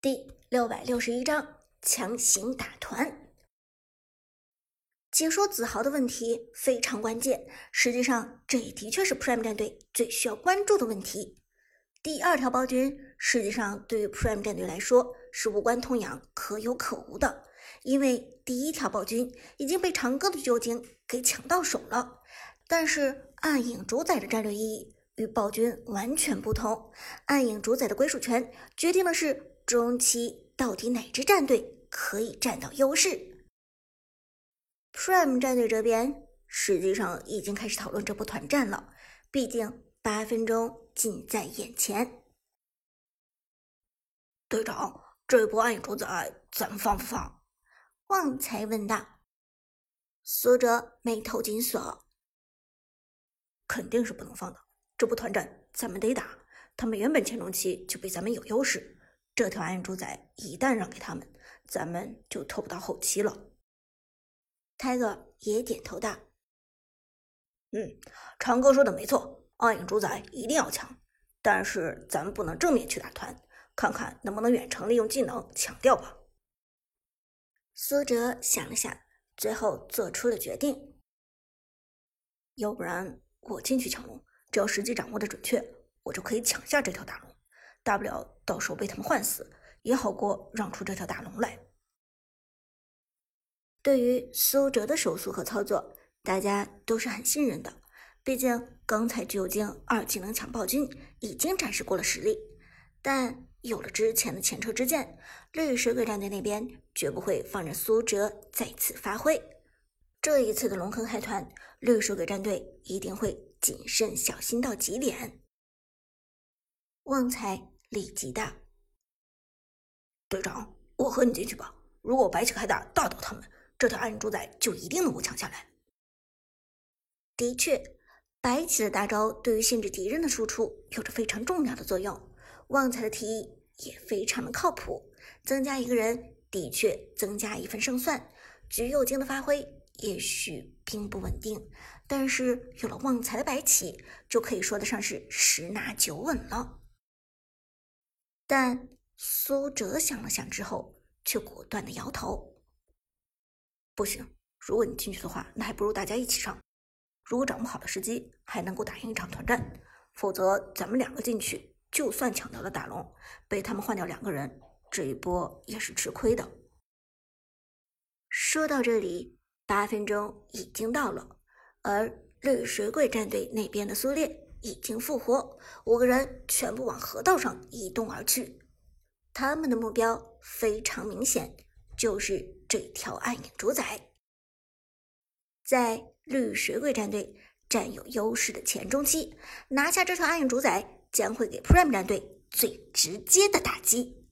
第六百六十一章强行打团。解说子豪的问题非常关键，实际上这也的确是 Prime 战队最需要关注的问题。第二条暴君，实际上对于 Prime 战队来说是无关痛痒、可有可无的，因为第一条暴君已经被长歌的酒精给抢到手了。但是暗影主宰的战略意义与暴君完全不同，暗影主宰的归属权决定的是。中期到底哪支战队可以占到优势？Prime 战队这边实际上已经开始讨论这波团战了，毕竟八分钟近在眼前。队长，这波暗影主宰咱们放不放？旺财问道。苏哲眉头紧锁，肯定是不能放的。这波团战咱们得打，他们原本前中期就比咱们有优势。这条暗影主宰一旦让给他们，咱们就拖不到后期了。泰勒也点头道：“嗯，长哥说的没错，暗影主宰一定要强，但是咱们不能正面去打团，看看能不能远程利用技能抢掉吧。”苏哲想了想，最后做出了决定：“要不然我进去抢龙，只要时机掌握的准确，我就可以抢下这条大龙。”大不了到时候被他们换死，也好过让出这条大龙来。对于苏哲的手速和操作，大家都是很信任的。毕竟刚才巨精二技能抢暴君已经展示过了实力，但有了之前的前车之鉴，绿水鬼战队那边绝不会放任苏哲再次发挥。这一次的龙坑开团，绿水鬼战队一定会谨慎小心到极点。旺财。立即道：“队长，我和你进去吧。如果白起开大大倒他们，这条暗影主宰就一定能够抢下来。”的确，白起的大招对于限制敌人的输出有着非常重要的作用。旺财的提议也非常的靠谱，增加一个人的确增加一份胜算。橘右京的发挥也许并不稳定，但是有了旺财的白起，就可以说得上是十拿九稳了。但苏哲想了想之后，却果断的摇头：“不行，如果你进去的话，那还不如大家一起上。如果掌握好了时机，还能够打赢一场团战；否则，咱们两个进去，就算抢到了大龙，被他们换掉两个人，这一波也是吃亏的。”说到这里，八分钟已经到了，而绿水鬼战队那边的苏烈。已经复活，五个人全部往河道上移动而去。他们的目标非常明显，就是这条暗影主宰。在绿水鬼战队占有优势的前中期，拿下这条暗影主宰将会给 Prime 战队最直接的打击。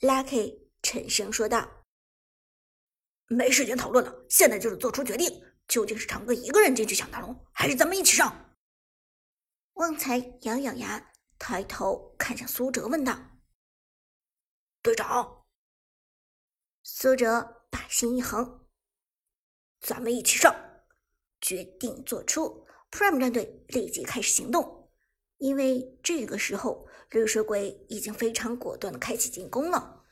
Lucky 沉声说道：“没时间讨论了，现在就是做出决定，究竟是长哥一个人进去抢大龙，还是咱们一起上？”旺财咬咬牙，抬头看向苏哲，问道：“队长。”苏哲把心一横：“咱们一起上！”决定做出，Prime 战队立即开始行动。因为这个时候，绿水鬼已经非常果断的开启进攻了。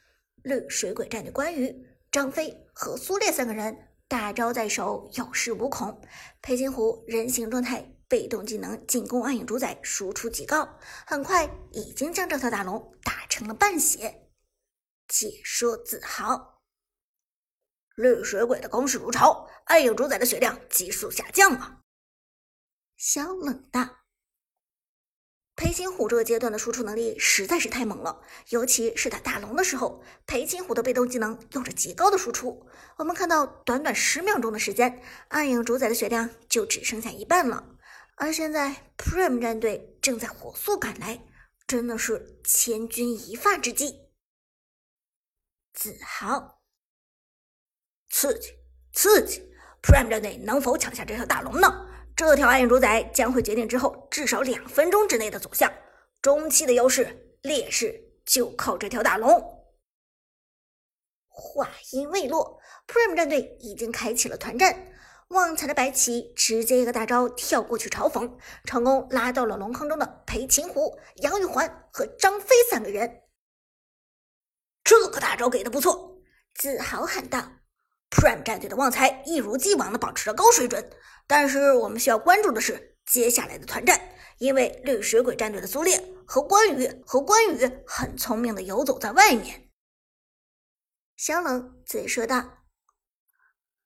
绿水鬼战队关羽、张飞和苏烈三个人大招在手，有恃无恐。裴擒虎人形状态。被动技能进攻暗影主宰输出极高，很快已经将这条大龙打成了半血。解说自豪，绿水鬼的攻势如潮，暗影主宰的血量急速下降了。小冷道。裴擒虎这个阶段的输出能力实在是太猛了，尤其是打大龙的时候，裴擒虎的被动技能有着极高的输出。我们看到，短短十秒钟的时间，暗影主宰的血量就只剩下一半了。而现在，Prime 战队正在火速赶来，真的是千钧一发之际。子豪，刺激，刺激！Prime 战队能否抢下这条大龙呢？这条暗影主宰将会决定之后至少两分钟之内的走向。中期的优势、劣势就靠这条大龙。话音未落，Prime 战队已经开启了团战。旺财的白起直接一个大招跳过去嘲讽，成功拉到了龙坑中的裴擒虎、杨玉环和张飞三个人。这个大招给的不错！子豪喊道。Prime 战队的旺财一如既往的保持着高水准，但是我们需要关注的是接下来的团战，因为绿水鬼战队的苏烈和关羽和关羽很聪明的游走在外面。小冷嘴说道。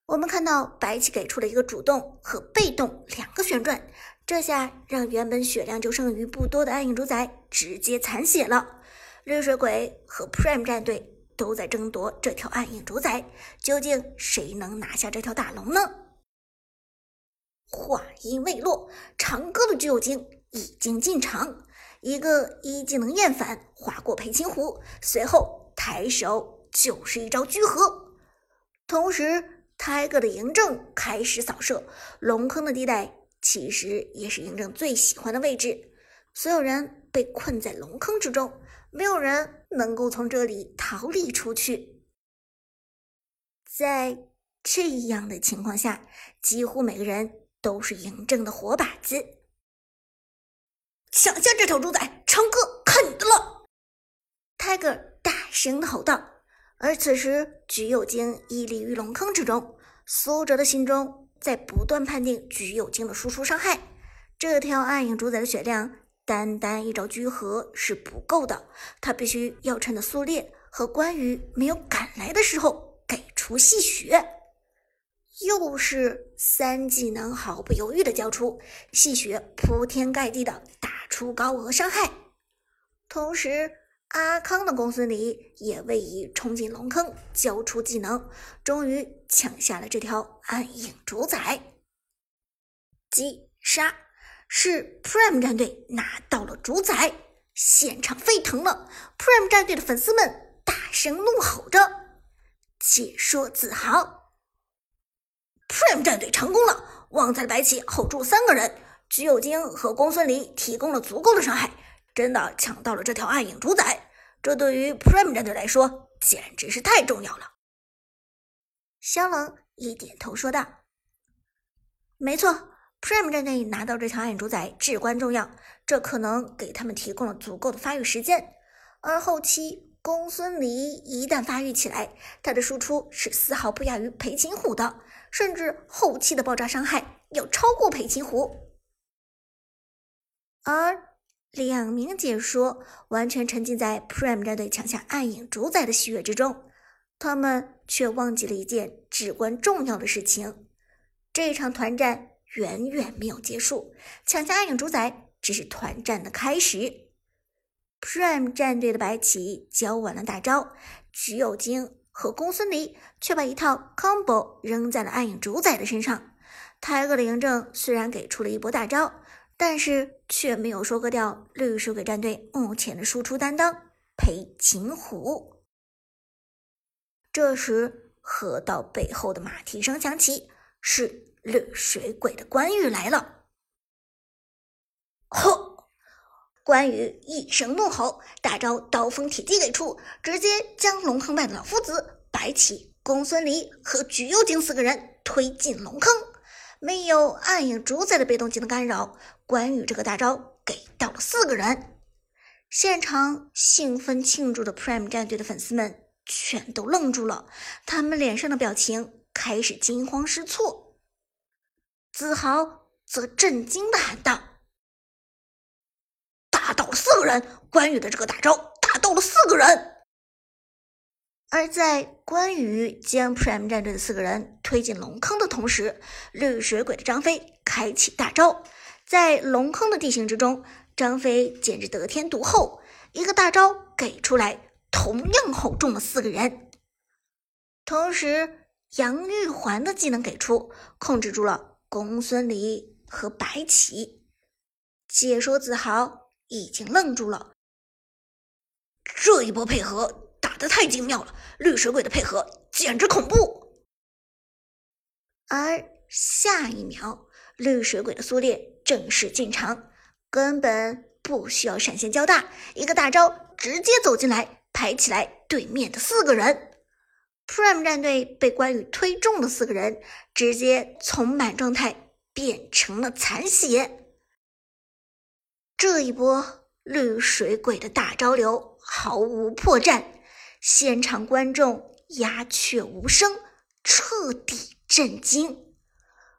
我们看到白起给出了一个主动和被动两个旋转，这下让原本血量就剩余不多的暗影主宰直接残血了。绿水鬼和 Prime 战队。都在争夺这条暗影主宰，究竟谁能拿下这条大龙呢？话音未落，长歌的巨有精已经进场，一个一技能厌反划过裴擒虎，随后抬手就是一招聚合，同时泰戈的嬴政开始扫射龙坑的地带，其实也是嬴政最喜欢的位置，所有人被困在龙坑之中。没有人能够从这里逃离出去。在这样的情况下，几乎每个人都是嬴政的活靶子。抢下这条主宰，成哥看你的了！Tiger 大声吼道。而此时，橘右京屹立于龙坑之中，苏哲的心中在不断判定橘右京的输出伤害。这条暗影主宰的血量。单单一招聚合是不够的，他必须要趁着苏烈和关羽没有赶来的时候给出戏血。又是三技能毫不犹豫的交出，戏血铺天盖地的打出高额伤害。同时，阿康的公孙离也位移冲进龙坑，交出技能，终于抢下了这条暗影主宰。击杀。是 Prime 战队拿到了主宰，现场沸腾了。Prime 战队的粉丝们大声怒吼着：“解说自豪！Prime 战队成功了！旺财的白起 hold 住三个人，橘右京和公孙离提供了足够的伤害，真的抢到了这条暗影主宰。这对于 Prime 战队来说简直是太重要了。”萧冷一点头说道：“没错。” Prime 战队拿到这条暗影主宰至关重要，这可能给他们提供了足够的发育时间。而后期公孙离一旦发育起来，他的输出是丝毫不亚于裴擒虎的，甚至后期的爆炸伤害要超过裴擒虎。而两名解说完全沉浸在 Prime 战队抢下暗影主宰的喜悦之中，他们却忘记了一件至关重要的事情：这场团战。远远没有结束，抢下暗影主宰只是团战的开始。Prime 战队的白起交完了大招，橘右京和公孙离却把一套 combo 扔在了暗影主宰的身上。泰哥的嬴政虽然给出了一波大招，但是却没有收割掉绿水鬼战队目前的输出担当裴擒虎。这时，河道背后的马蹄声响起，是。绿水鬼的关羽来了！吼，关羽一声怒吼，大招刀锋铁骑给出，直接将龙坑外的老夫子、白起、公孙离和橘右京四个人推进龙坑。没有暗影主宰的被动技能干扰，关羽这个大招给到了四个人。现场兴奋庆祝的 Prime 战队的粉丝们全都愣住了，他们脸上的表情开始惊慌失措。子豪则震惊的喊道：“打倒了四个人！关羽的这个大招打倒了四个人！”而在关羽将 Prime 战队的四个人推进龙坑的同时，绿水鬼的张飞开启大招，在龙坑的地形之中，张飞简直得天独厚，一个大招给出来，同样吼中了四个人。同时，杨玉环的技能给出，控制住了。公孙离和白起，解说子豪已经愣住了。这一波配合打得太精妙了，绿水鬼的配合简直恐怖。而下一秒，绿水鬼的苏烈正式进场，根本不需要闪现交大，一个大招直接走进来，排起来对面的四个人。Prime 战队被关羽推中的四个人，直接从满状态变成了残血。这一波绿水鬼的大招流毫无破绽，现场观众鸦雀无声，彻底震惊。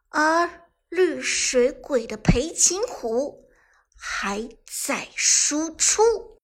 而绿水鬼的裴擒虎还在输出。